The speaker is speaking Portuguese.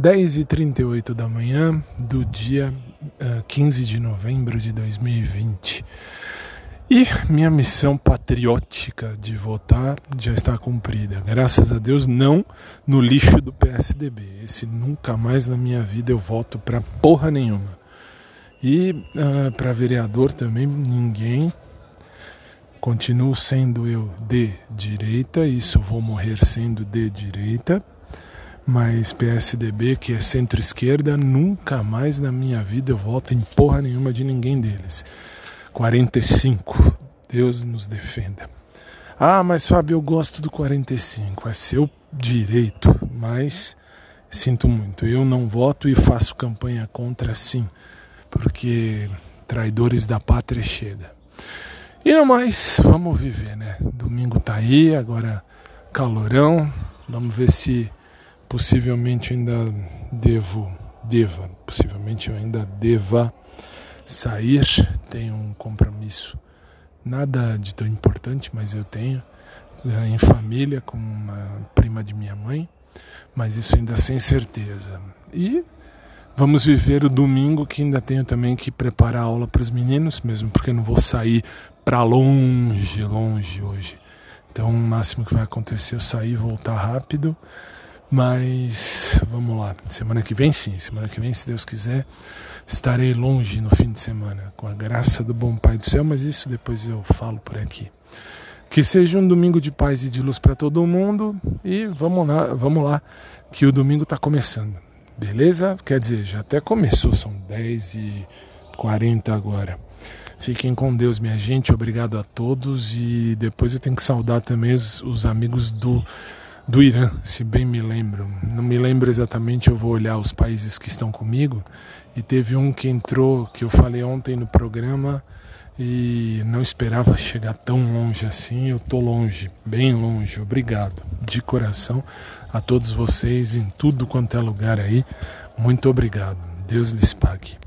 10h38 da manhã do dia uh, 15 de novembro de 2020. E minha missão patriótica de votar já está cumprida. Graças a Deus, não no lixo do PSDB. Esse nunca mais na minha vida eu voto para porra nenhuma. E uh, para vereador também, ninguém. Continuo sendo eu de direita, isso vou morrer sendo de direita mas PSDB, que é centro-esquerda, nunca mais na minha vida eu voto em porra nenhuma de ninguém deles. 45. Deus nos defenda. Ah, mas Fábio, eu gosto do 45. É seu direito, mas sinto muito. Eu não voto e faço campanha contra sim, porque traidores da pátria chega. E não mais, vamos viver, né? Domingo tá aí, agora calorão. Vamos ver se possivelmente ainda devo, deva, possivelmente eu ainda deva sair, tenho um compromisso nada de tão importante, mas eu tenho eh, em família com uma prima de minha mãe, mas isso ainda sem certeza. E vamos viver o domingo que ainda tenho também que preparar a aula para os meninos, mesmo porque não vou sair para longe, longe hoje. Então, o máximo que vai acontecer é eu sair e voltar rápido. Mas vamos lá, semana que vem sim, semana que vem, se Deus quiser, estarei longe no fim de semana, com a graça do bom Pai do céu, mas isso depois eu falo por aqui. Que seja um domingo de paz e de luz para todo mundo e vamos lá, vamos lá, que o domingo está começando, beleza? Quer dizer, já até começou, são 10 e 40 agora. Fiquem com Deus, minha gente, obrigado a todos e depois eu tenho que saudar também os, os amigos do do Irã, se bem me lembro. Não me lembro exatamente, eu vou olhar os países que estão comigo. E teve um que entrou, que eu falei ontem no programa, e não esperava chegar tão longe assim. Eu tô longe, bem longe. Obrigado de coração a todos vocês em tudo quanto é lugar aí. Muito obrigado. Deus lhes pague.